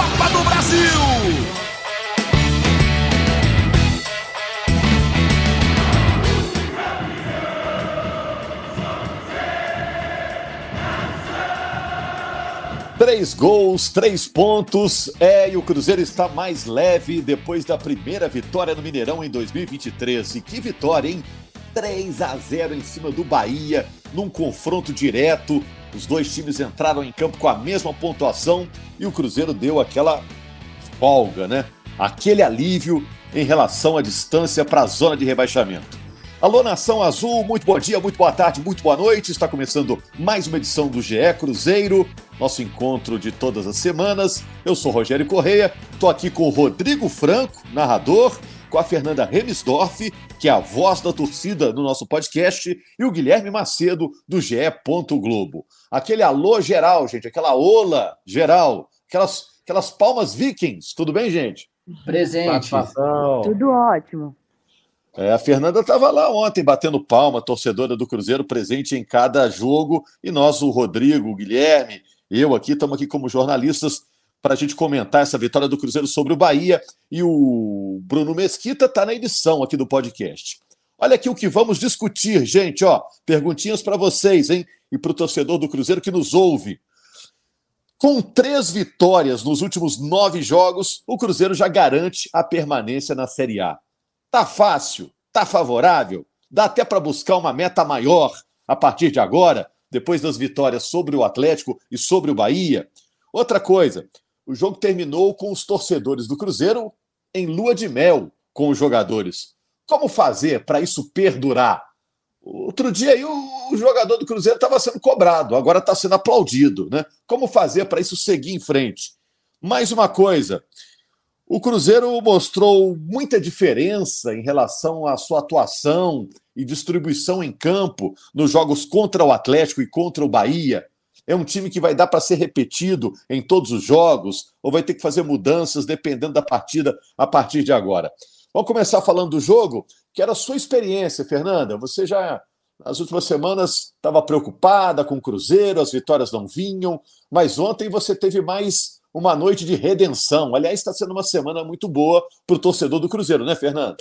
Copa do Brasil. Três gols, três pontos. É, e o Cruzeiro está mais leve depois da primeira vitória no Mineirão em 2023. E que vitória, hein? 3 a 0 em cima do Bahia, num confronto direto. Os dois times entraram em campo com a mesma pontuação e o Cruzeiro deu aquela folga, né? Aquele alívio em relação à distância para a zona de rebaixamento. Alô, Nação Azul, muito bom dia, muito boa tarde, muito boa noite. Está começando mais uma edição do GE Cruzeiro, nosso encontro de todas as semanas. Eu sou Rogério Correia, estou aqui com o Rodrigo Franco, narrador, com a Fernanda Remisdorf, que é a voz da torcida no nosso podcast, e o Guilherme Macedo, do GE. Globo. Aquele alô geral, gente, aquela ola geral, aquelas, aquelas palmas vikings. Tudo bem, gente? Presente. Tudo ótimo. É, a Fernanda estava lá ontem batendo palma, torcedora do Cruzeiro, presente em cada jogo, e nós, o Rodrigo, o Guilherme, eu aqui, estamos aqui como jornalistas para a gente comentar essa vitória do Cruzeiro sobre o Bahia, e o Bruno Mesquita está na edição aqui do podcast. Olha aqui o que vamos discutir, gente, ó, perguntinhas para vocês, hein, e para o torcedor do Cruzeiro que nos ouve. Com três vitórias nos últimos nove jogos, o Cruzeiro já garante a permanência na Série A. Tá fácil? Tá favorável? Dá até para buscar uma meta maior a partir de agora, depois das vitórias sobre o Atlético e sobre o Bahia? Outra coisa, o jogo terminou com os torcedores do Cruzeiro em lua de mel com os jogadores. Como fazer para isso perdurar? Outro dia aí o jogador do Cruzeiro estava sendo cobrado, agora está sendo aplaudido, né? Como fazer para isso seguir em frente? Mais uma coisa, o Cruzeiro mostrou muita diferença em relação à sua atuação e distribuição em campo nos jogos contra o Atlético e contra o Bahia. É um time que vai dar para ser repetido em todos os jogos ou vai ter que fazer mudanças dependendo da partida a partir de agora. Vamos começar falando do jogo, que era a sua experiência, Fernanda. Você já nas últimas semanas estava preocupada com o Cruzeiro, as vitórias não vinham, mas ontem você teve mais uma noite de redenção. Aliás, está sendo uma semana muito boa para o torcedor do Cruzeiro, né, Fernanda?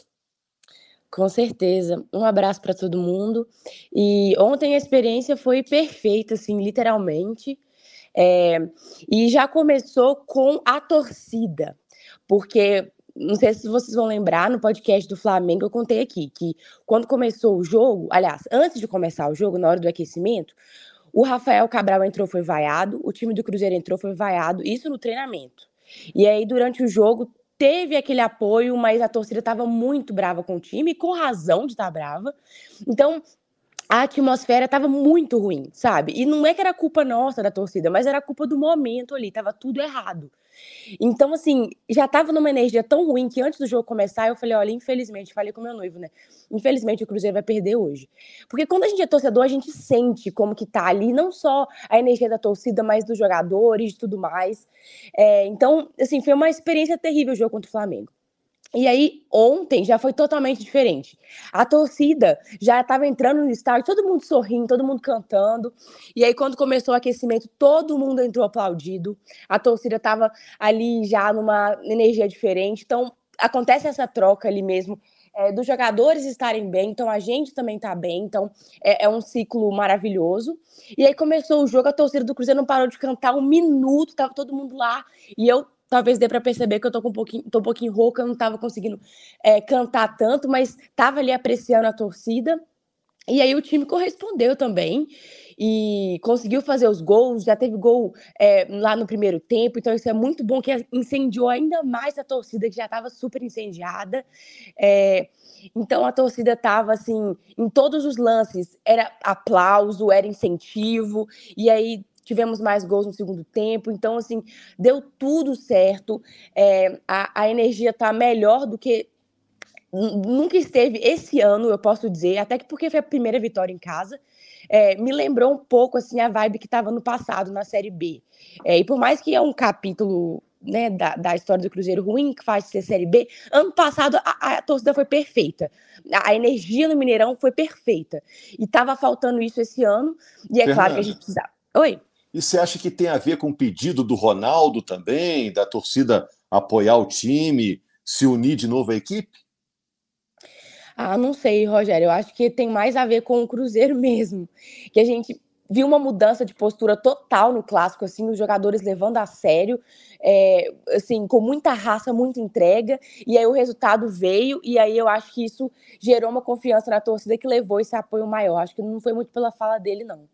Com certeza. Um abraço para todo mundo. E ontem a experiência foi perfeita, assim, literalmente. É... E já começou com a torcida, porque não sei se vocês vão lembrar, no podcast do Flamengo eu contei aqui que quando começou o jogo, aliás, antes de começar o jogo, na hora do aquecimento, o Rafael Cabral entrou, foi vaiado, o time do Cruzeiro entrou, foi vaiado, isso no treinamento. E aí, durante o jogo, teve aquele apoio, mas a torcida estava muito brava com o time, com razão de estar tá brava. Então, a atmosfera estava muito ruim, sabe? E não é que era culpa nossa da torcida, mas era culpa do momento ali, tava tudo errado. Então, assim, já tava numa energia tão ruim que antes do jogo começar, eu falei, olha, infelizmente, falei com meu noivo, né? Infelizmente o Cruzeiro vai perder hoje. Porque quando a gente é torcedor, a gente sente como que tá ali, não só a energia da torcida, mas dos jogadores e tudo mais. É, então, assim, foi uma experiência terrível o jogo contra o Flamengo. E aí, ontem já foi totalmente diferente. A torcida já estava entrando no estádio, todo mundo sorrindo, todo mundo cantando. E aí, quando começou o aquecimento, todo mundo entrou aplaudido. A torcida estava ali já numa energia diferente. Então, acontece essa troca ali mesmo. É, dos jogadores estarem bem, então a gente também está bem, então é, é, um ciclo maravilhoso. E aí começou o jogo, a torcida do Cruzeiro não parou de cantar um minuto, tava todo mundo lá, e eu talvez dê para perceber que eu tô com um pouquinho, tô um pouquinho rouca, não estava conseguindo é, cantar tanto, mas estava ali apreciando a torcida. E aí o time correspondeu também e conseguiu fazer os gols, já teve gol é, lá no primeiro tempo, então isso é muito bom que incendiou ainda mais a torcida que já estava super incendiada. É, então a torcida estava assim em todos os lances, era aplauso, era incentivo, e aí tivemos mais gols no segundo tempo. Então, assim, deu tudo certo. É, a, a energia tá melhor do que nunca esteve esse ano, eu posso dizer, até que porque foi a primeira vitória em casa. É, me lembrou um pouco assim a vibe que estava no passado na Série B. É, e por mais que é um capítulo né, da, da, história do Cruzeiro ruim, que faz ser Série B, ano passado a, a torcida foi perfeita. A, a, energia no Mineirão foi perfeita. E estava faltando isso esse ano, e é Fernanda, claro que a gente precisava. Oi. E você acha que tem a ver com o pedido do Ronaldo também, da torcida apoiar o time, se unir de novo à equipe? Ah, não sei, Rogério. Eu acho que tem mais a ver com o Cruzeiro mesmo. Que a gente viu uma mudança de postura total no clássico, assim, os jogadores levando a sério, é, assim, com muita raça, muita entrega, e aí o resultado veio, e aí eu acho que isso gerou uma confiança na torcida que levou esse apoio maior. Acho que não foi muito pela fala dele, não.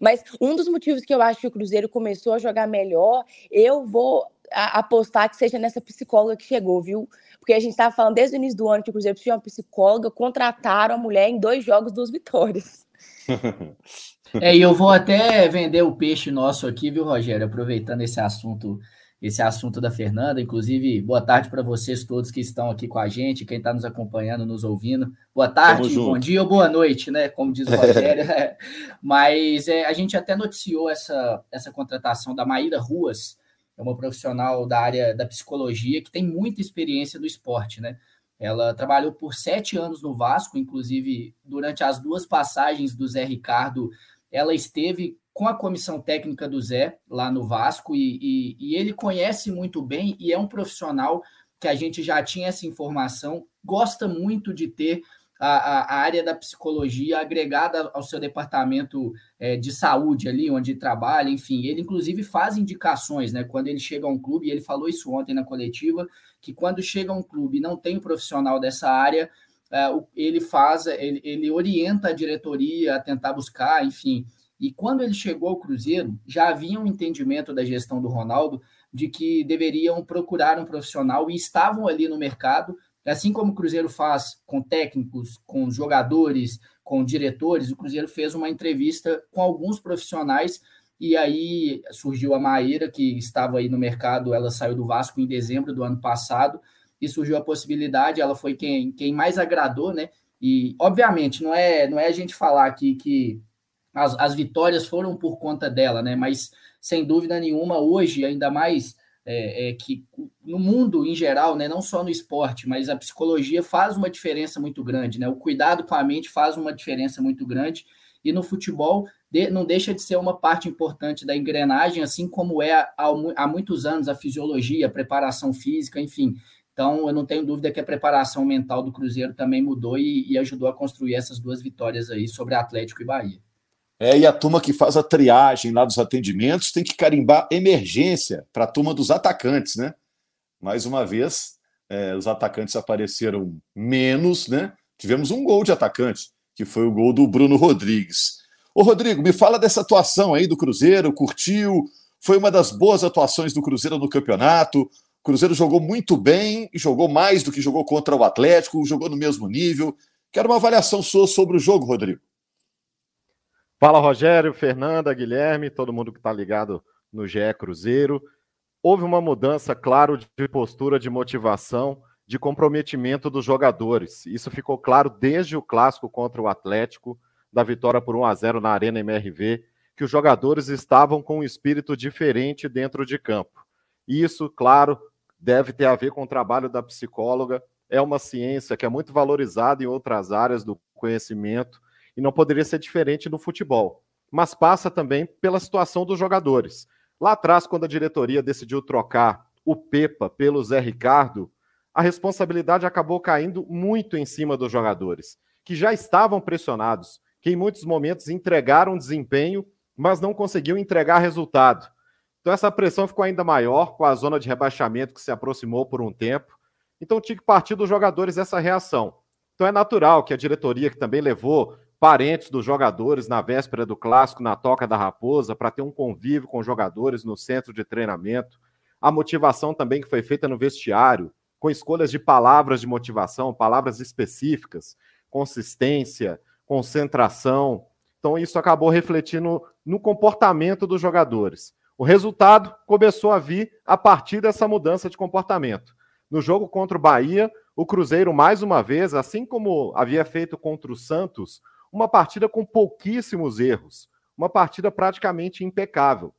Mas um dos motivos que eu acho que o Cruzeiro começou a jogar melhor, eu vou apostar que seja nessa psicóloga que chegou, viu? Porque a gente estava falando desde o início do ano que o Cruzeiro precisa de uma psicóloga, contrataram a mulher em dois jogos, duas vitórias. É, e eu vou até vender o peixe nosso aqui, viu, Rogério? Aproveitando esse assunto, esse assunto da Fernanda. Inclusive, boa tarde para vocês todos que estão aqui com a gente, quem está nos acompanhando, nos ouvindo. Boa tarde, bom dia ou boa noite, né? Como diz o Rogério. Mas é, a gente até noticiou essa, essa contratação da Maíra Ruas, é uma profissional da área da psicologia que tem muita experiência no esporte, né? Ela trabalhou por sete anos no Vasco, inclusive durante as duas passagens do Zé Ricardo ela esteve com a comissão técnica do Zé lá no Vasco e, e, e, ele conhece muito bem e é um profissional que a gente já tinha essa informação, gosta muito de ter a, a área da psicologia agregada ao seu departamento é, de saúde ali onde trabalha, enfim, ele inclusive faz indicações, né? Quando ele chega a um clube, e ele falou isso ontem na coletiva, que quando chega a um clube e não tem um profissional dessa área, é, ele faz, ele, ele orienta a diretoria a tentar buscar, enfim. E quando ele chegou ao Cruzeiro, já havia um entendimento da gestão do Ronaldo de que deveriam procurar um profissional e estavam ali no mercado, assim como o Cruzeiro faz com técnicos, com jogadores, com diretores, o Cruzeiro fez uma entrevista com alguns profissionais e aí surgiu a Maíra, que estava aí no mercado, ela saiu do Vasco em dezembro do ano passado, e surgiu a possibilidade, ela foi quem, quem mais agradou, né? E, obviamente, não é, não é a gente falar aqui que as, as vitórias foram por conta dela, né? Mas, sem dúvida nenhuma, hoje, ainda mais é, é, que no mundo em geral, né? Não só no esporte, mas a psicologia faz uma diferença muito grande, né? O cuidado com a mente faz uma diferença muito grande. E no futebol, de, não deixa de ser uma parte importante da engrenagem, assim como é há, há muitos anos a fisiologia, a preparação física, enfim. Então, eu não tenho dúvida que a preparação mental do Cruzeiro também mudou e, e ajudou a construir essas duas vitórias aí sobre Atlético e Bahia. É, e a turma que faz a triagem lá dos atendimentos tem que carimbar emergência para a turma dos atacantes, né? Mais uma vez, é, os atacantes apareceram menos, né? Tivemos um gol de atacante, que foi o gol do Bruno Rodrigues. Ô, Rodrigo, me fala dessa atuação aí do Cruzeiro, curtiu? Foi uma das boas atuações do Cruzeiro no campeonato. Cruzeiro jogou muito bem e jogou mais do que jogou contra o Atlético, jogou no mesmo nível. Quero uma avaliação sua sobre o jogo, Rodrigo. Fala, Rogério, Fernanda, Guilherme, todo mundo que está ligado no GE Cruzeiro. Houve uma mudança, claro, de postura, de motivação, de comprometimento dos jogadores. Isso ficou claro desde o clássico contra o Atlético, da vitória por 1 a 0 na Arena MRV, que os jogadores estavam com um espírito diferente dentro de campo. Isso, claro, deve ter a ver com o trabalho da psicóloga. É uma ciência que é muito valorizada em outras áreas do conhecimento e não poderia ser diferente no futebol. Mas passa também pela situação dos jogadores. Lá atrás, quando a diretoria decidiu trocar o Pepa pelo Zé Ricardo, a responsabilidade acabou caindo muito em cima dos jogadores, que já estavam pressionados, que em muitos momentos entregaram desempenho, mas não conseguiam entregar resultado. Então essa pressão ficou ainda maior com a zona de rebaixamento que se aproximou por um tempo. Então tinha que partir dos jogadores essa reação. Então é natural que a diretoria, que também levou parentes dos jogadores na véspera do clássico na Toca da Raposa para ter um convívio com jogadores no centro de treinamento, a motivação também que foi feita no vestiário, com escolhas de palavras de motivação, palavras específicas, consistência, concentração. Então isso acabou refletindo no comportamento dos jogadores. O resultado começou a vir a partir dessa mudança de comportamento. No jogo contra o Bahia, o Cruzeiro, mais uma vez, assim como havia feito contra o Santos, uma partida com pouquíssimos erros, uma partida praticamente impecável.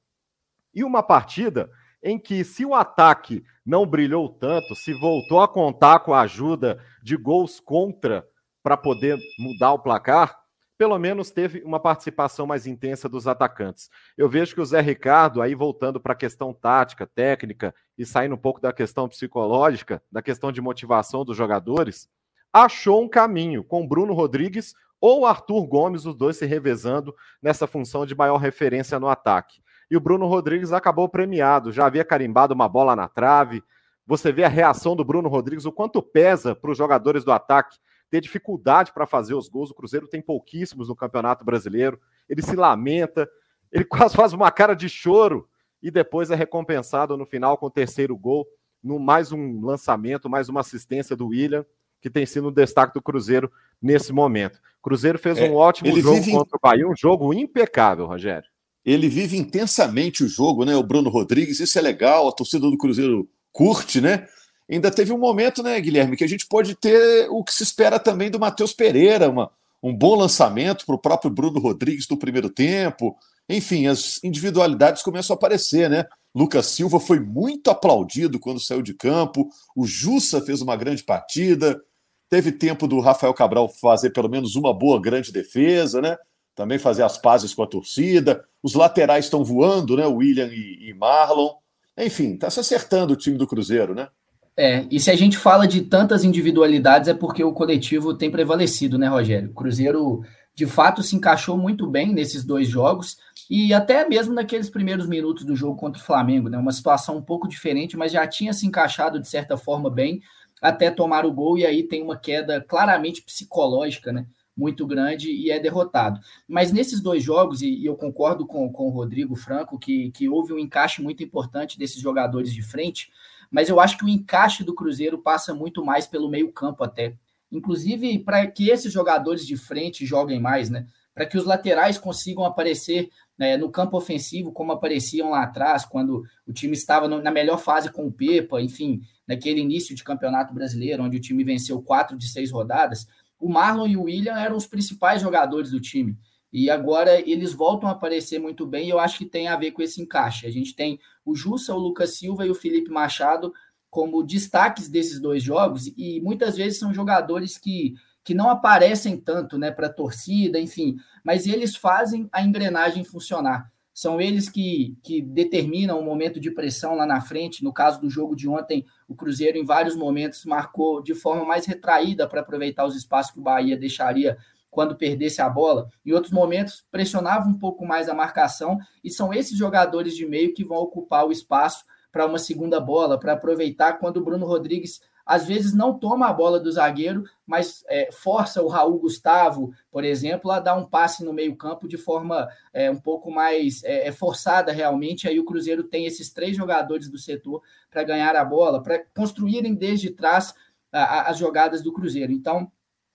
E uma partida em que, se o ataque não brilhou tanto, se voltou a contar com a ajuda de gols contra para poder mudar o placar, pelo menos teve uma participação mais intensa dos atacantes. Eu vejo que o Zé Ricardo, aí voltando para a questão tática, técnica e saindo um pouco da questão psicológica, da questão de motivação dos jogadores, achou um caminho com Bruno Rodrigues ou Arthur Gomes, os dois se revezando nessa função de maior referência no ataque. E o Bruno Rodrigues acabou premiado, já havia carimbado uma bola na trave. Você vê a reação do Bruno Rodrigues, o quanto pesa para os jogadores do ataque ter dificuldade para fazer os gols. O Cruzeiro tem pouquíssimos no Campeonato Brasileiro. Ele se lamenta, ele quase faz uma cara de choro e depois é recompensado no final com o terceiro gol, no mais um lançamento, mais uma assistência do William, que tem sido um destaque do Cruzeiro nesse momento. O Cruzeiro fez é, um ótimo jogo vive... contra o Bahia, um jogo impecável, Rogério. Ele vive intensamente o jogo, né? O Bruno Rodrigues, isso é legal, a torcida do Cruzeiro curte, né? ainda teve um momento, né, Guilherme, que a gente pode ter o que se espera também do Matheus Pereira, uma, um bom lançamento para o próprio Bruno Rodrigues no primeiro tempo. Enfim, as individualidades começam a aparecer, né? Lucas Silva foi muito aplaudido quando saiu de campo, o Jussa fez uma grande partida, teve tempo do Rafael Cabral fazer pelo menos uma boa grande defesa, né? Também fazer as pazes com a torcida. Os laterais estão voando, né? William e, e Marlon. Enfim, está se acertando o time do Cruzeiro, né? É, e se a gente fala de tantas individualidades é porque o coletivo tem prevalecido, né, Rogério? O Cruzeiro, de fato, se encaixou muito bem nesses dois jogos e até mesmo naqueles primeiros minutos do jogo contra o Flamengo, né? Uma situação um pouco diferente, mas já tinha se encaixado de certa forma bem até tomar o gol e aí tem uma queda claramente psicológica, né? Muito grande e é derrotado. Mas nesses dois jogos, e, e eu concordo com, com o Rodrigo Franco, que, que houve um encaixe muito importante desses jogadores de frente mas eu acho que o encaixe do Cruzeiro passa muito mais pelo meio-campo até. Inclusive, para que esses jogadores de frente joguem mais, né? Para que os laterais consigam aparecer né, no campo ofensivo, como apareciam lá atrás, quando o time estava no, na melhor fase com o Pepa, enfim, naquele início de campeonato brasileiro, onde o time venceu quatro de seis rodadas. O Marlon e o William eram os principais jogadores do time. E agora eles voltam a aparecer muito bem, e eu acho que tem a ver com esse encaixe. A gente tem o Jussa, o Lucas Silva e o Felipe Machado como destaques desses dois jogos, e muitas vezes são jogadores que, que não aparecem tanto né, para a torcida, enfim, mas eles fazem a engrenagem funcionar. São eles que, que determinam o momento de pressão lá na frente. No caso do jogo de ontem, o Cruzeiro, em vários momentos, marcou de forma mais retraída para aproveitar os espaços que o Bahia deixaria quando perdesse a bola. Em outros momentos, pressionava um pouco mais a marcação, e são esses jogadores de meio que vão ocupar o espaço para uma segunda bola, para aproveitar quando o Bruno Rodrigues às vezes não toma a bola do zagueiro, mas é, força o Raul Gustavo, por exemplo, a dar um passe no meio-campo de forma é, um pouco mais é, é forçada realmente. Aí o Cruzeiro tem esses três jogadores do setor para ganhar a bola, para construírem desde trás a, a, as jogadas do Cruzeiro. Então,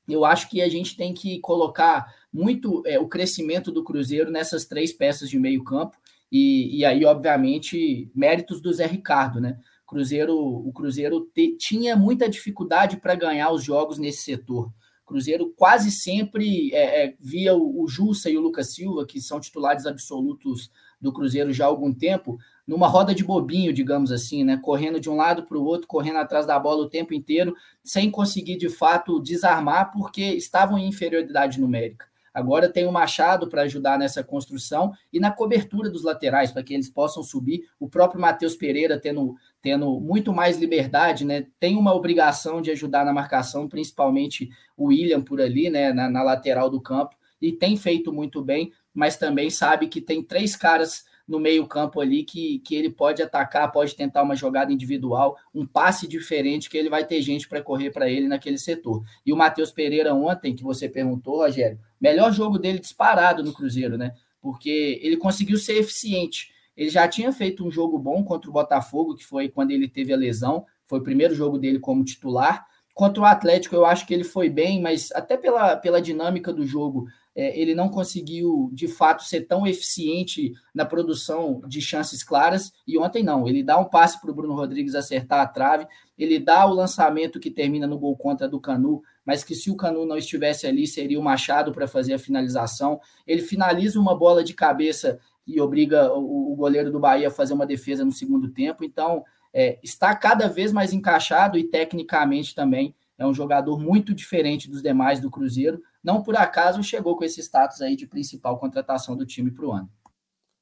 eu acho que a gente tem que colocar muito é, o crescimento do Cruzeiro nessas três peças de meio campo, e, e aí, obviamente, méritos do Zé Ricardo, né? Cruzeiro, o Cruzeiro te, tinha muita dificuldade para ganhar os jogos nesse setor. Cruzeiro quase sempre é, é, via o, o Jussa e o Lucas Silva, que são titulares absolutos do Cruzeiro já há algum tempo, numa roda de bobinho, digamos assim, né? Correndo de um lado para o outro, correndo atrás da bola o tempo inteiro, sem conseguir de fato desarmar, porque estavam em inferioridade numérica. Agora tem o Machado para ajudar nessa construção e na cobertura dos laterais, para que eles possam subir. O próprio Matheus Pereira tendo, tendo muito mais liberdade, né? Tem uma obrigação de ajudar na marcação, principalmente o William por ali, né? Na, na lateral do campo, e tem feito muito bem, mas também sabe que tem três caras no meio-campo ali que, que ele pode atacar, pode tentar uma jogada individual, um passe diferente, que ele vai ter gente para correr para ele naquele setor. E o Matheus Pereira, ontem, que você perguntou, Rogério, melhor jogo dele disparado no Cruzeiro, né? Porque ele conseguiu ser eficiente. Ele já tinha feito um jogo bom contra o Botafogo, que foi quando ele teve a lesão, foi o primeiro jogo dele como titular. Contra o Atlético, eu acho que ele foi bem, mas até pela, pela dinâmica do jogo, é, ele não conseguiu de fato ser tão eficiente na produção de chances claras. E ontem não, ele dá um passe para o Bruno Rodrigues acertar a trave, ele dá o lançamento que termina no gol contra do Canu, mas que se o Canu não estivesse ali, seria o Machado para fazer a finalização. Ele finaliza uma bola de cabeça e obriga o, o goleiro do Bahia a fazer uma defesa no segundo tempo. Então, é, está cada vez mais encaixado e tecnicamente também é um jogador muito diferente dos demais do Cruzeiro. Não por acaso chegou com esse status aí de principal contratação do time para o ano.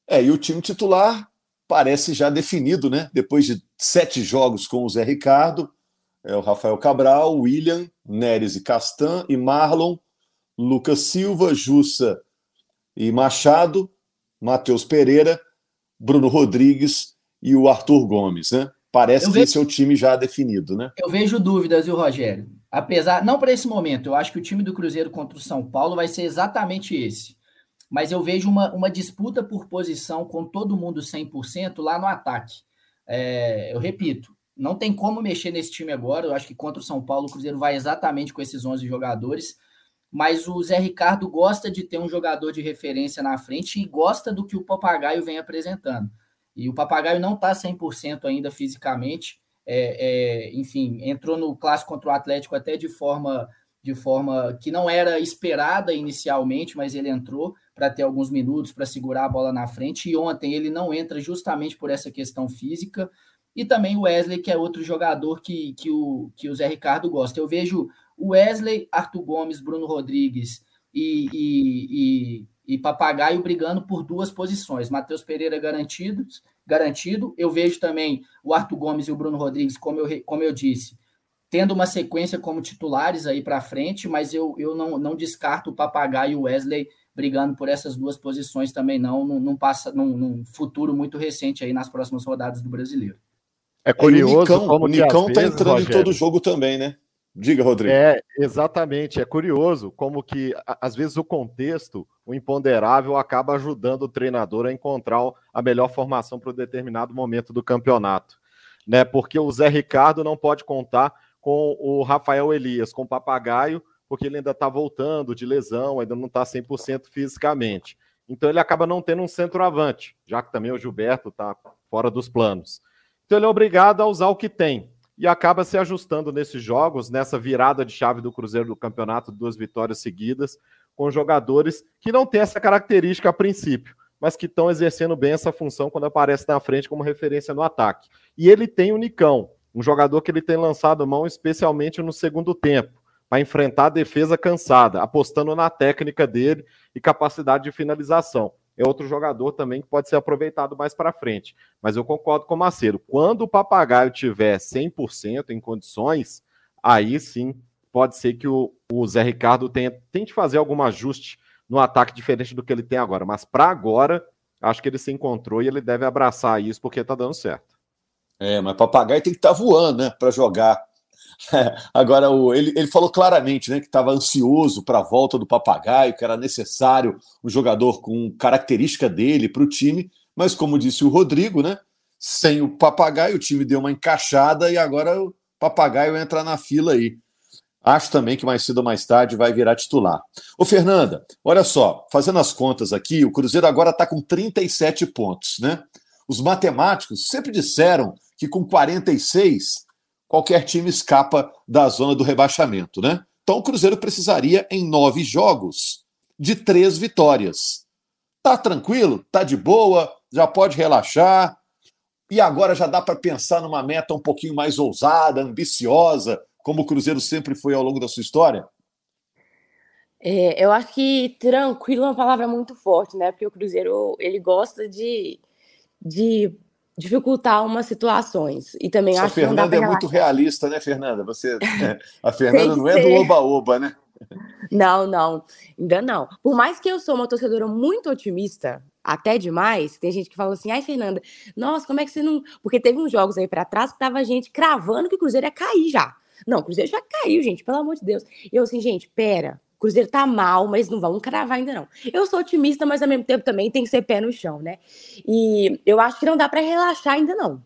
É, e o time titular parece já definido, né? Depois de sete jogos com o Zé Ricardo, é o Rafael Cabral, William, Neres e Castan e Marlon, Lucas Silva, Jussa e Machado, Matheus Pereira, Bruno Rodrigues e o Arthur Gomes, né? Parece eu que vejo, esse é o time já definido, né? Eu vejo dúvidas, viu, Rogério? Apesar, não para esse momento, eu acho que o time do Cruzeiro contra o São Paulo vai ser exatamente esse. Mas eu vejo uma, uma disputa por posição com todo mundo 100% lá no ataque. É, eu repito, não tem como mexer nesse time agora. Eu acho que contra o São Paulo, o Cruzeiro vai exatamente com esses 11 jogadores. Mas o Zé Ricardo gosta de ter um jogador de referência na frente e gosta do que o Papagaio vem apresentando. E o Papagaio não está 100% ainda fisicamente. É, é, enfim, entrou no clássico contra o Atlético até de forma, de forma que não era esperada inicialmente, mas ele entrou para ter alguns minutos para segurar a bola na frente. E ontem ele não entra justamente por essa questão física. E também o Wesley, que é outro jogador que, que, o, que o Zé Ricardo gosta. Eu vejo o Wesley, Arthur Gomes, Bruno Rodrigues e, e, e Papagaio brigando por duas posições. Matheus Pereira garantido, garantido. Eu vejo também o Arthur Gomes e o Bruno Rodrigues, como eu, como eu disse, tendo uma sequência como titulares aí para frente, mas eu, eu não, não descarto o Papagaio e o Wesley brigando por essas duas posições também não, não, não passa num, num, futuro muito recente aí nas próximas rodadas do Brasileiro. É curioso o Nicão, como o Nicão tá entrando Rogério, em todo jogo também, né? Diga, Rodrigo. É, exatamente. É curioso como que, às vezes, o contexto, o imponderável, acaba ajudando o treinador a encontrar a melhor formação para um determinado momento do campeonato. Né? Porque o Zé Ricardo não pode contar com o Rafael Elias, com o Papagaio, porque ele ainda está voltando de lesão, ainda não está 100% fisicamente. Então ele acaba não tendo um centroavante, já que também o Gilberto está fora dos planos. Então ele é obrigado a usar o que tem e acaba se ajustando nesses jogos, nessa virada de chave do Cruzeiro do campeonato, duas vitórias seguidas, com jogadores que não têm essa característica a princípio, mas que estão exercendo bem essa função quando aparece na frente como referência no ataque. E ele tem o Nicão, um jogador que ele tem lançado mão especialmente no segundo tempo, para enfrentar a defesa cansada, apostando na técnica dele e capacidade de finalização é outro jogador também que pode ser aproveitado mais para frente. Mas eu concordo com o Macedo. Quando o Papagaio tiver 100% em condições, aí sim pode ser que o, o Zé Ricardo tenha, tente fazer algum ajuste no ataque diferente do que ele tem agora. Mas para agora, acho que ele se encontrou e ele deve abraçar isso porque está dando certo. É, mas papagaio tem que estar tá voando, né, para jogar Agora, o, ele, ele falou claramente né, que estava ansioso para a volta do papagaio, que era necessário um jogador com característica dele para o time, mas como disse o Rodrigo, né, sem o papagaio, o time deu uma encaixada e agora o papagaio entra na fila aí. Acho também que mais cedo ou mais tarde vai virar titular. Ô, Fernanda, olha só, fazendo as contas aqui, o Cruzeiro agora está com 37 pontos, né? Os matemáticos sempre disseram que com 46 qualquer time escapa da zona do rebaixamento, né? Então o Cruzeiro precisaria, em nove jogos, de três vitórias. Tá tranquilo? Tá de boa? Já pode relaxar? E agora já dá para pensar numa meta um pouquinho mais ousada, ambiciosa, como o Cruzeiro sempre foi ao longo da sua história? É, eu acho que tranquilo é uma palavra muito forte, né? Porque o Cruzeiro ele gosta de, de dificultar umas situações. E também acho Fernanda que é muito realista, né, Fernanda? Você, é, a Fernanda não é do oba-oba, né? Não, não, ainda não. Por mais que eu sou uma torcedora muito otimista, até demais, tem gente que fala assim, ai, Fernanda, nossa, como é que você não. Porque teve uns jogos aí para trás que tava gente cravando que o Cruzeiro ia cair já. Não, o Cruzeiro já caiu, gente, pelo amor de Deus. E eu assim, gente, pera, Cruzeiro tá mal, mas não vamos cravar ainda não. Eu sou otimista, mas ao mesmo tempo também tem que ser pé no chão, né? E eu acho que não dá para relaxar ainda não.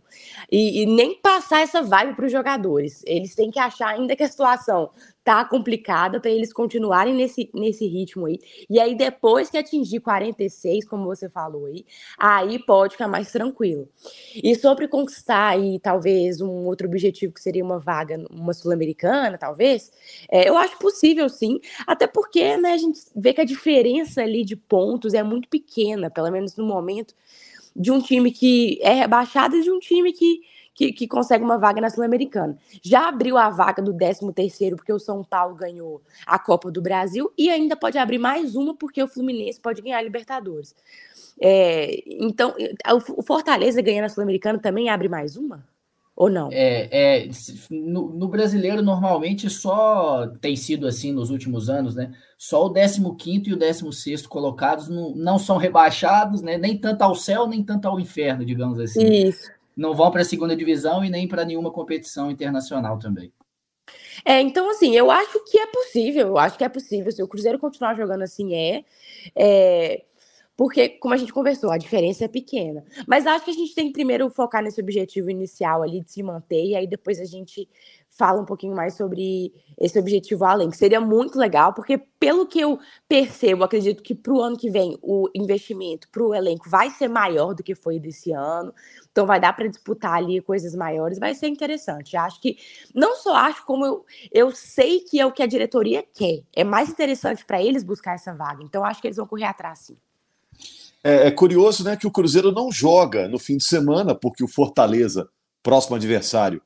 E, e nem passar essa vibe para os jogadores. Eles têm que achar ainda que a situação tá complicada para eles continuarem nesse, nesse ritmo aí. E aí, depois que atingir 46, como você falou aí, aí pode ficar mais tranquilo. E sobre conquistar aí, talvez, um outro objetivo que seria uma vaga, uma sul-americana, talvez, é, eu acho possível sim, até porque né, a gente vê que a diferença ali de pontos é muito pequena, pelo menos no momento, de um time que é rebaixado e de um time que que, que consegue uma vaga na Sul-Americana. Já abriu a vaga do 13º, porque o São Paulo ganhou a Copa do Brasil, e ainda pode abrir mais uma, porque o Fluminense pode ganhar a Libertadores. É, então, o Fortaleza ganhando a Sul-Americana também abre mais uma? Ou não? É, é no, no, brasileiro, normalmente, só tem sido assim nos últimos anos, né? Só o 15 e o 16 colocados não, não são rebaixados, né? Nem tanto ao céu, nem tanto ao inferno, digamos assim. Isso não vão para a segunda divisão e nem para nenhuma competição internacional também. É, então, assim, eu acho que é possível, eu acho que é possível. Se o Cruzeiro continuar jogando assim, é, é. Porque, como a gente conversou, a diferença é pequena. Mas acho que a gente tem que primeiro focar nesse objetivo inicial ali de se manter, e aí depois a gente fala um pouquinho mais sobre esse objetivo além, que seria muito legal, porque pelo que eu percebo, acredito que para o ano que vem o investimento para o elenco vai ser maior do que foi desse ano, então vai dar para disputar ali coisas maiores, vai ser interessante. Acho que, não só acho, como eu, eu sei que é o que a diretoria quer, é mais interessante para eles buscar essa vaga, então acho que eles vão correr atrás sim. É, é curioso né, que o Cruzeiro não joga no fim de semana, porque o Fortaleza, próximo adversário,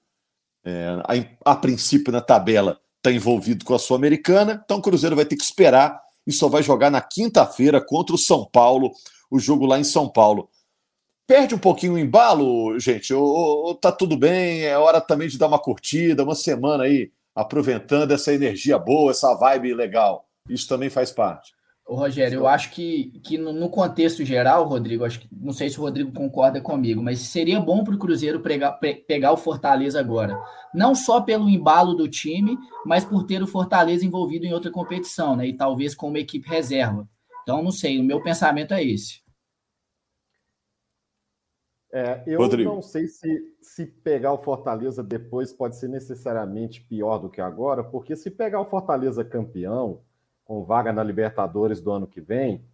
é, a, a, princípio na tabela está envolvido com a Sul-Americana, então o Cruzeiro vai ter que esperar e só vai jogar na quinta-feira contra o São Paulo, o jogo lá em São Paulo. Perde um pouquinho o embalo, gente, ou, ou tá tudo bem, é hora também de dar uma curtida, uma semana aí, aproveitando essa energia boa, essa vibe legal. Isso também faz parte. Ô, Rogério, eu acho que, que no contexto geral, Rodrigo, acho que não sei se o Rodrigo concorda comigo, mas seria bom para o Cruzeiro pegar, pegar o Fortaleza agora. Não só pelo embalo do time, mas por ter o Fortaleza envolvido em outra competição, né? E talvez com uma equipe reserva. Então, não sei, o meu pensamento é esse. É, eu Rodrigo. não sei se, se pegar o Fortaleza depois pode ser necessariamente pior do que agora, porque se pegar o Fortaleza campeão com vaga na Libertadores do ano que vem,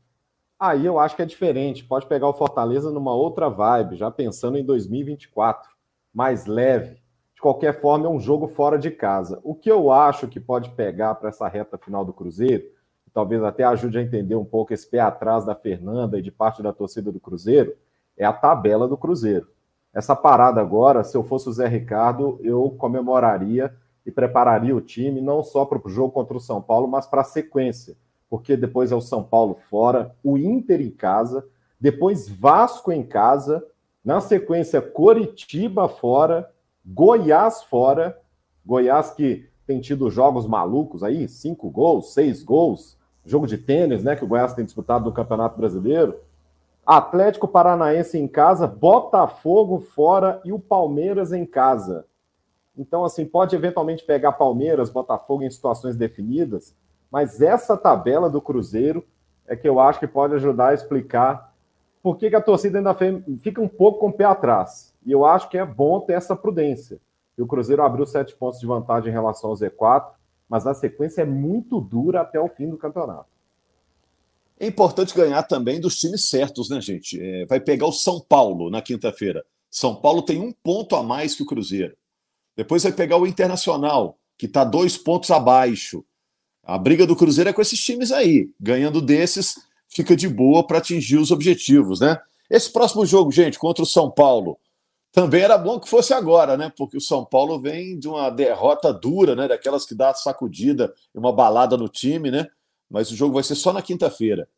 aí eu acho que é diferente. Pode pegar o Fortaleza numa outra vibe, já pensando em 2024, mais leve. De qualquer forma, é um jogo fora de casa. O que eu acho que pode pegar para essa reta final do Cruzeiro, talvez até ajude a entender um pouco esse pé atrás da Fernanda e de parte da torcida do Cruzeiro, é a tabela do Cruzeiro. Essa parada agora, se eu fosse o Zé Ricardo, eu comemoraria e prepararia o time não só para o jogo contra o São Paulo, mas para a sequência, porque depois é o São Paulo fora, o Inter em casa, depois Vasco em casa, na sequência Coritiba fora, Goiás fora, Goiás que tem tido jogos malucos aí, cinco gols, seis gols, jogo de tênis, né, que o Goiás tem disputado no Campeonato Brasileiro. Atlético Paranaense em casa, Botafogo fora e o Palmeiras em casa. Então, assim, pode eventualmente pegar Palmeiras, Botafogo em situações definidas, mas essa tabela do Cruzeiro é que eu acho que pode ajudar a explicar por que, que a torcida ainda fica um pouco com o pé atrás. E eu acho que é bom ter essa prudência. E o Cruzeiro abriu sete pontos de vantagem em relação ao Z4, mas a sequência é muito dura até o fim do campeonato. É importante ganhar também dos times certos, né, gente? É, vai pegar o São Paulo na quinta-feira. São Paulo tem um ponto a mais que o Cruzeiro. Depois vai pegar o Internacional, que está dois pontos abaixo. A briga do Cruzeiro é com esses times aí. Ganhando desses, fica de boa para atingir os objetivos, né? Esse próximo jogo, gente, contra o São Paulo, também era bom que fosse agora, né? Porque o São Paulo vem de uma derrota dura, né? Daquelas que dá sacudida e uma balada no time, né? Mas o jogo vai ser só na quinta-feira.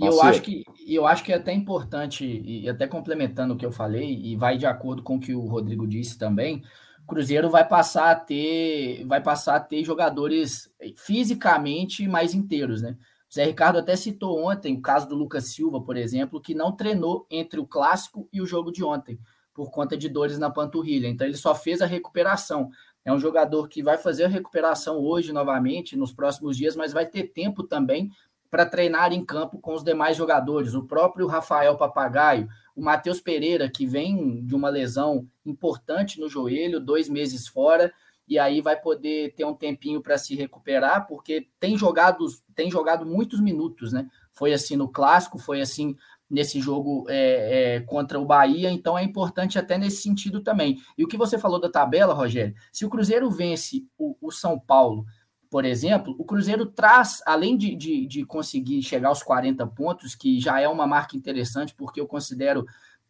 E eu acho que eu acho que é até importante, e até complementando o que eu falei, e vai de acordo com o que o Rodrigo disse também, o Cruzeiro vai passar a ter, vai passar a ter jogadores fisicamente mais inteiros, né? O Zé Ricardo até citou ontem o caso do Lucas Silva, por exemplo, que não treinou entre o clássico e o jogo de ontem, por conta de dores na panturrilha. Então ele só fez a recuperação. É um jogador que vai fazer a recuperação hoje novamente, nos próximos dias, mas vai ter tempo também para treinar em campo com os demais jogadores. O próprio Rafael Papagaio, o Matheus Pereira, que vem de uma lesão importante no joelho, dois meses fora, e aí vai poder ter um tempinho para se recuperar, porque tem jogado, tem jogado muitos minutos, né? Foi assim no clássico, foi assim nesse jogo é, é, contra o Bahia, então é importante até nesse sentido também. E o que você falou da tabela, Rogério, se o Cruzeiro vence o, o São Paulo, por exemplo, o Cruzeiro traz, além de, de, de, conseguir chegar aos 40 pontos, que já é uma marca interessante, porque eu considero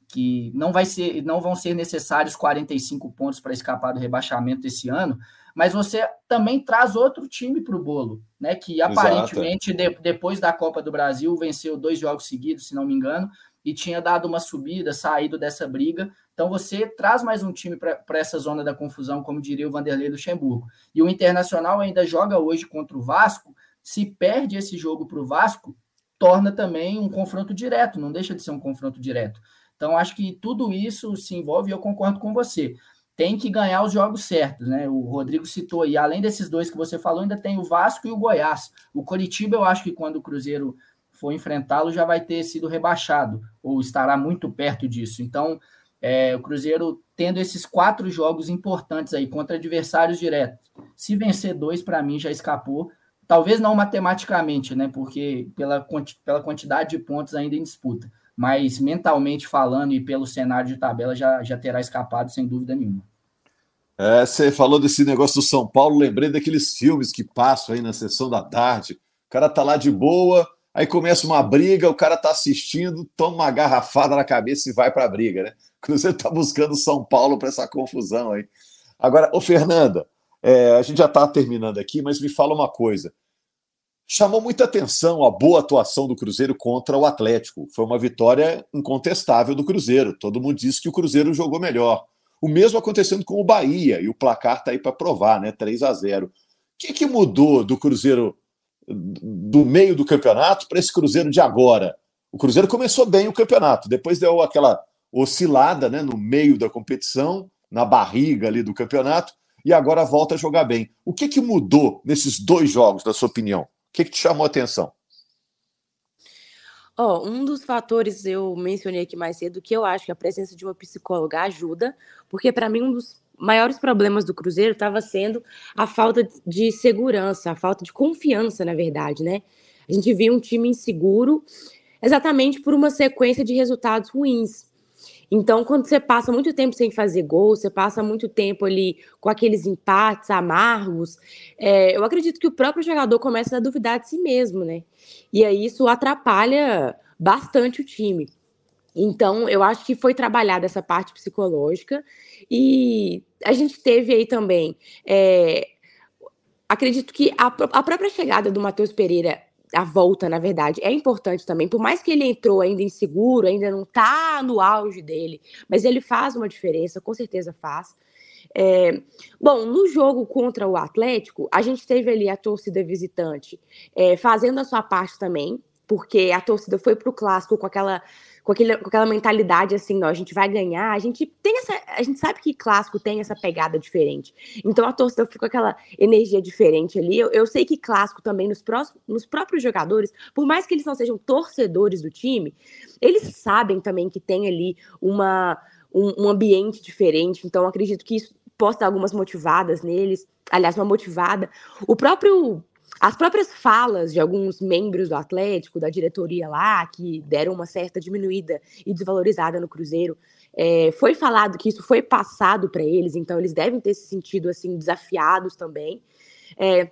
que não vai ser, não vão ser necessários 45 pontos para escapar do rebaixamento esse ano, mas você também traz outro time para o bolo, né? Que aparentemente, de, depois da Copa do Brasil, venceu dois jogos seguidos, se não me engano, e tinha dado uma subida, saído dessa briga. Então você traz mais um time para essa zona da confusão, como diria o Vanderlei Luxemburgo. E o Internacional ainda joga hoje contra o Vasco. Se perde esse jogo para o Vasco, torna também um confronto direto, não deixa de ser um confronto direto. Então, acho que tudo isso se envolve e eu concordo com você tem que ganhar os jogos certos, né? O Rodrigo citou aí, além desses dois que você falou, ainda tem o Vasco e o Goiás. O Coritiba, eu acho que quando o Cruzeiro for enfrentá-lo, já vai ter sido rebaixado, ou estará muito perto disso. Então, é, o Cruzeiro tendo esses quatro jogos importantes aí contra adversários diretos. Se vencer dois, para mim, já escapou. Talvez não matematicamente, né? Porque pela, pela quantidade de pontos ainda em disputa. Mas mentalmente falando e pelo cenário de tabela, já, já terá escapado, sem dúvida nenhuma. É, você falou desse negócio do São Paulo, lembrei daqueles filmes que passam aí na sessão da tarde. O cara tá lá de boa, aí começa uma briga, o cara tá assistindo, toma uma garrafada na cabeça e vai para a briga, né? O Cruzeiro tá buscando São Paulo para essa confusão aí. Agora, ô Fernanda, é, a gente já tá terminando aqui, mas me fala uma coisa. Chamou muita atenção a boa atuação do Cruzeiro contra o Atlético. Foi uma vitória incontestável do Cruzeiro. Todo mundo disse que o Cruzeiro jogou melhor. O mesmo acontecendo com o Bahia, e o placar está aí para provar, né? 3 a 0 O que, que mudou do Cruzeiro do meio do campeonato para esse Cruzeiro de agora? O Cruzeiro começou bem o campeonato, depois deu aquela oscilada né, no meio da competição, na barriga ali do campeonato, e agora volta a jogar bem. O que, que mudou nesses dois jogos, na sua opinião? O que, que te chamou a atenção? Ó, um dos fatores eu mencionei aqui mais cedo que eu acho que a presença de uma psicóloga ajuda, porque para mim um dos maiores problemas do Cruzeiro estava sendo a falta de segurança, a falta de confiança, na verdade, né? A gente via um time inseguro exatamente por uma sequência de resultados ruins. Então, quando você passa muito tempo sem fazer gol, você passa muito tempo ali com aqueles empates amargos, é, eu acredito que o próprio jogador começa a duvidar de si mesmo, né? E aí isso atrapalha bastante o time. Então, eu acho que foi trabalhada essa parte psicológica e a gente teve aí também. É, acredito que a, a própria chegada do Matheus Pereira a volta, na verdade, é importante também. Por mais que ele entrou ainda inseguro, ainda não tá no auge dele, mas ele faz uma diferença, com certeza faz. É, bom, no jogo contra o Atlético, a gente teve ali a torcida visitante é, fazendo a sua parte também, porque a torcida foi para o clássico com aquela com, aquele, com aquela mentalidade assim, não, a gente vai ganhar, a gente tem essa, a gente sabe que clássico tem essa pegada diferente. Então a torcida fica com aquela energia diferente ali. Eu, eu sei que clássico também nos, próximos, nos próprios jogadores, por mais que eles não sejam torcedores do time, eles sabem também que tem ali uma um, um ambiente diferente. Então acredito que isso possa dar algumas motivadas neles. Aliás, uma motivada. O próprio as próprias falas de alguns membros do Atlético, da diretoria lá, que deram uma certa diminuída e desvalorizada no Cruzeiro, é, foi falado que isso foi passado para eles, então eles devem ter se sentido assim desafiados também. É,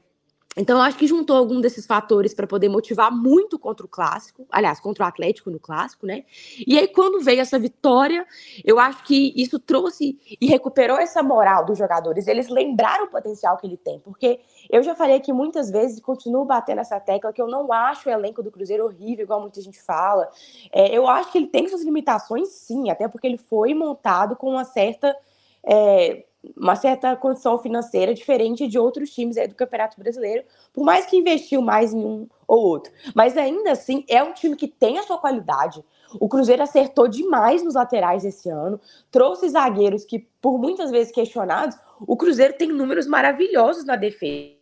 então, eu acho que juntou algum desses fatores para poder motivar muito contra o clássico, aliás, contra o Atlético no clássico, né? E aí, quando veio essa vitória, eu acho que isso trouxe e recuperou essa moral dos jogadores. Eles lembraram o potencial que ele tem, porque eu já falei aqui muitas vezes e continuo batendo essa tecla que eu não acho o elenco do Cruzeiro horrível, igual muita gente fala. É, eu acho que ele tem suas limitações, sim, até porque ele foi montado com uma certa. É, uma certa condição financeira diferente de outros times do Campeonato Brasileiro, por mais que investiu mais em um ou outro. Mas ainda assim, é um time que tem a sua qualidade. O Cruzeiro acertou demais nos laterais esse ano, trouxe zagueiros que, por muitas vezes questionados, o Cruzeiro tem números maravilhosos na defesa.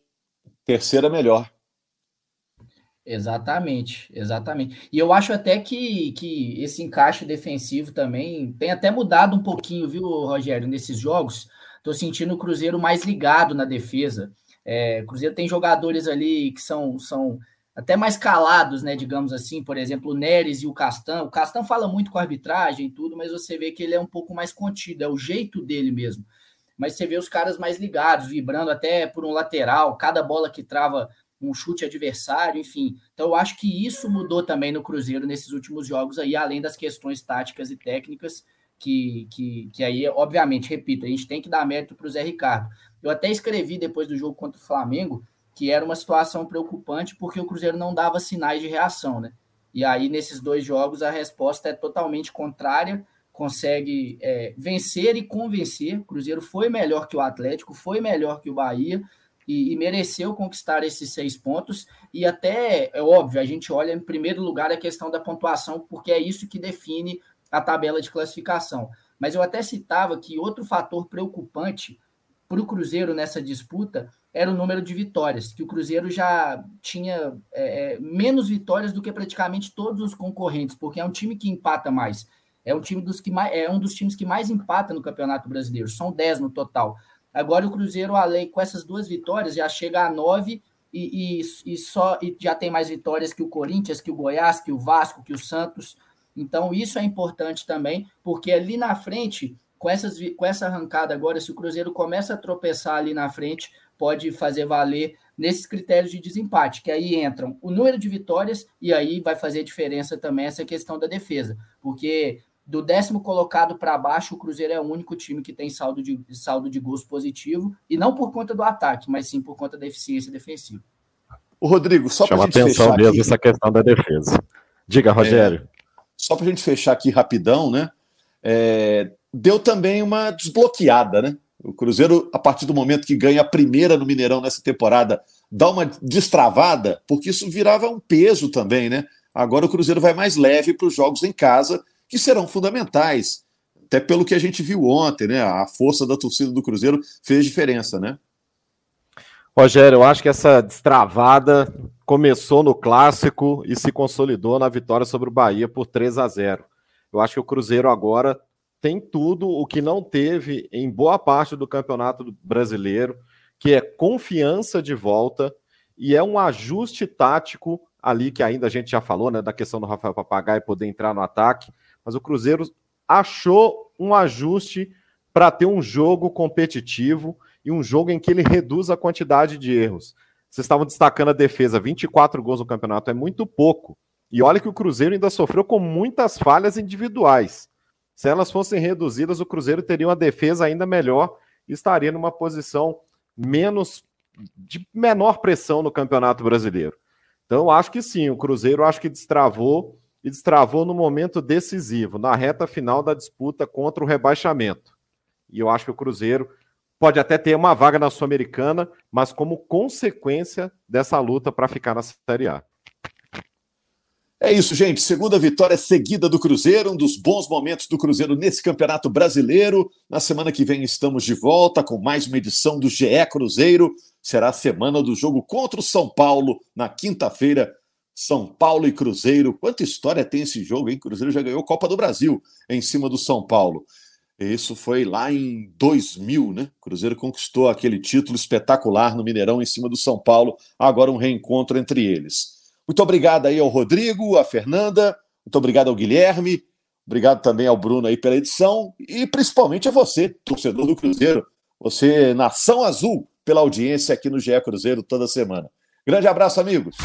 Terceira melhor. Exatamente, exatamente. E eu acho até que, que esse encaixe defensivo também tem até mudado um pouquinho, viu, Rogério, nesses jogos. Estou sentindo o Cruzeiro mais ligado na defesa. É, o Cruzeiro tem jogadores ali que são, são até mais calados, né? Digamos assim, por exemplo, o Neres e o Castan. O Castan fala muito com a arbitragem e tudo, mas você vê que ele é um pouco mais contido, é o jeito dele mesmo. Mas você vê os caras mais ligados, vibrando até por um lateral, cada bola que trava um chute adversário, enfim. Então eu acho que isso mudou também no Cruzeiro nesses últimos jogos aí, além das questões táticas e técnicas, que, que, que aí, obviamente, repito, a gente tem que dar mérito para o Zé Ricardo. Eu até escrevi depois do jogo contra o Flamengo que era uma situação preocupante porque o Cruzeiro não dava sinais de reação, né? E aí, nesses dois jogos, a resposta é totalmente contrária, consegue é, vencer e convencer. O Cruzeiro foi melhor que o Atlético, foi melhor que o Bahia, e, e, mereceu conquistar esses seis pontos. E até, é óbvio, a gente olha em primeiro lugar a questão da pontuação, porque é isso que define a tabela de classificação. Mas eu até citava que outro fator preocupante para o Cruzeiro nessa disputa era o número de vitórias, que o Cruzeiro já tinha é, é menos vitórias do que praticamente todos os concorrentes, porque é um time que empata mais. É um time dos que mais, é um dos times que mais empata no Campeonato Brasileiro. São 10 no total. Agora o Cruzeiro, além com essas duas vitórias, já chega a nove e, e, e, só e já tem mais vitórias que o Corinthians, que o Goiás, que o Vasco, que o Santos. Então isso é importante também, porque ali na frente, com, essas, com essa arrancada agora, se o Cruzeiro começa a tropeçar ali na frente, pode fazer valer nesses critérios de desempate, que aí entram o número de vitórias e aí vai fazer diferença também essa questão da defesa, porque do décimo colocado para baixo, o Cruzeiro é o único time que tem saldo de, saldo de gols positivo, e não por conta do ataque, mas sim por conta da eficiência defensiva. O Rodrigo, só para a gente atenção fechar mesmo aqui, essa questão da defesa. Diga, Rogério. Só para a gente fechar aqui rapidão, né? É, deu também uma desbloqueada, né? O Cruzeiro, a partir do momento que ganha a primeira no Mineirão nessa temporada, dá uma destravada, porque isso virava um peso também, né? Agora o Cruzeiro vai mais leve para os jogos em casa que serão fundamentais. Até pelo que a gente viu ontem, né? A força da torcida do Cruzeiro fez diferença, né? Rogério, eu acho que essa destravada começou no clássico e se consolidou na vitória sobre o Bahia por 3 a 0. Eu acho que o Cruzeiro agora tem tudo o que não teve em boa parte do Campeonato Brasileiro, que é confiança de volta e é um ajuste tático ali que ainda a gente já falou, né, da questão do Rafael Papagaio poder entrar no ataque mas o Cruzeiro achou um ajuste para ter um jogo competitivo e um jogo em que ele reduz a quantidade de erros. Vocês estavam destacando a defesa, 24 gols no campeonato é muito pouco. E olha que o Cruzeiro ainda sofreu com muitas falhas individuais. Se elas fossem reduzidas, o Cruzeiro teria uma defesa ainda melhor e estaria numa posição menos de menor pressão no Campeonato Brasileiro. Então, acho que sim, o Cruzeiro acho que destravou e destravou no momento decisivo, na reta final da disputa contra o rebaixamento. E eu acho que o Cruzeiro pode até ter uma vaga na Sul-Americana, mas como consequência dessa luta para ficar na Série A. É isso, gente. Segunda vitória seguida do Cruzeiro, um dos bons momentos do Cruzeiro nesse Campeonato Brasileiro. Na semana que vem estamos de volta com mais uma edição do GE Cruzeiro. Será a semana do jogo contra o São Paulo na quinta-feira, são Paulo e Cruzeiro. Quanta história tem esse jogo, hein? Cruzeiro já ganhou Copa do Brasil em cima do São Paulo. Isso foi lá em 2000, né? Cruzeiro conquistou aquele título espetacular no Mineirão em cima do São Paulo. Agora um reencontro entre eles. Muito obrigado aí ao Rodrigo, à Fernanda, muito obrigado ao Guilherme, obrigado também ao Bruno aí pela edição e principalmente a você, torcedor do Cruzeiro, você, Nação Azul, pela audiência aqui no GE Cruzeiro toda semana. Grande abraço, amigos.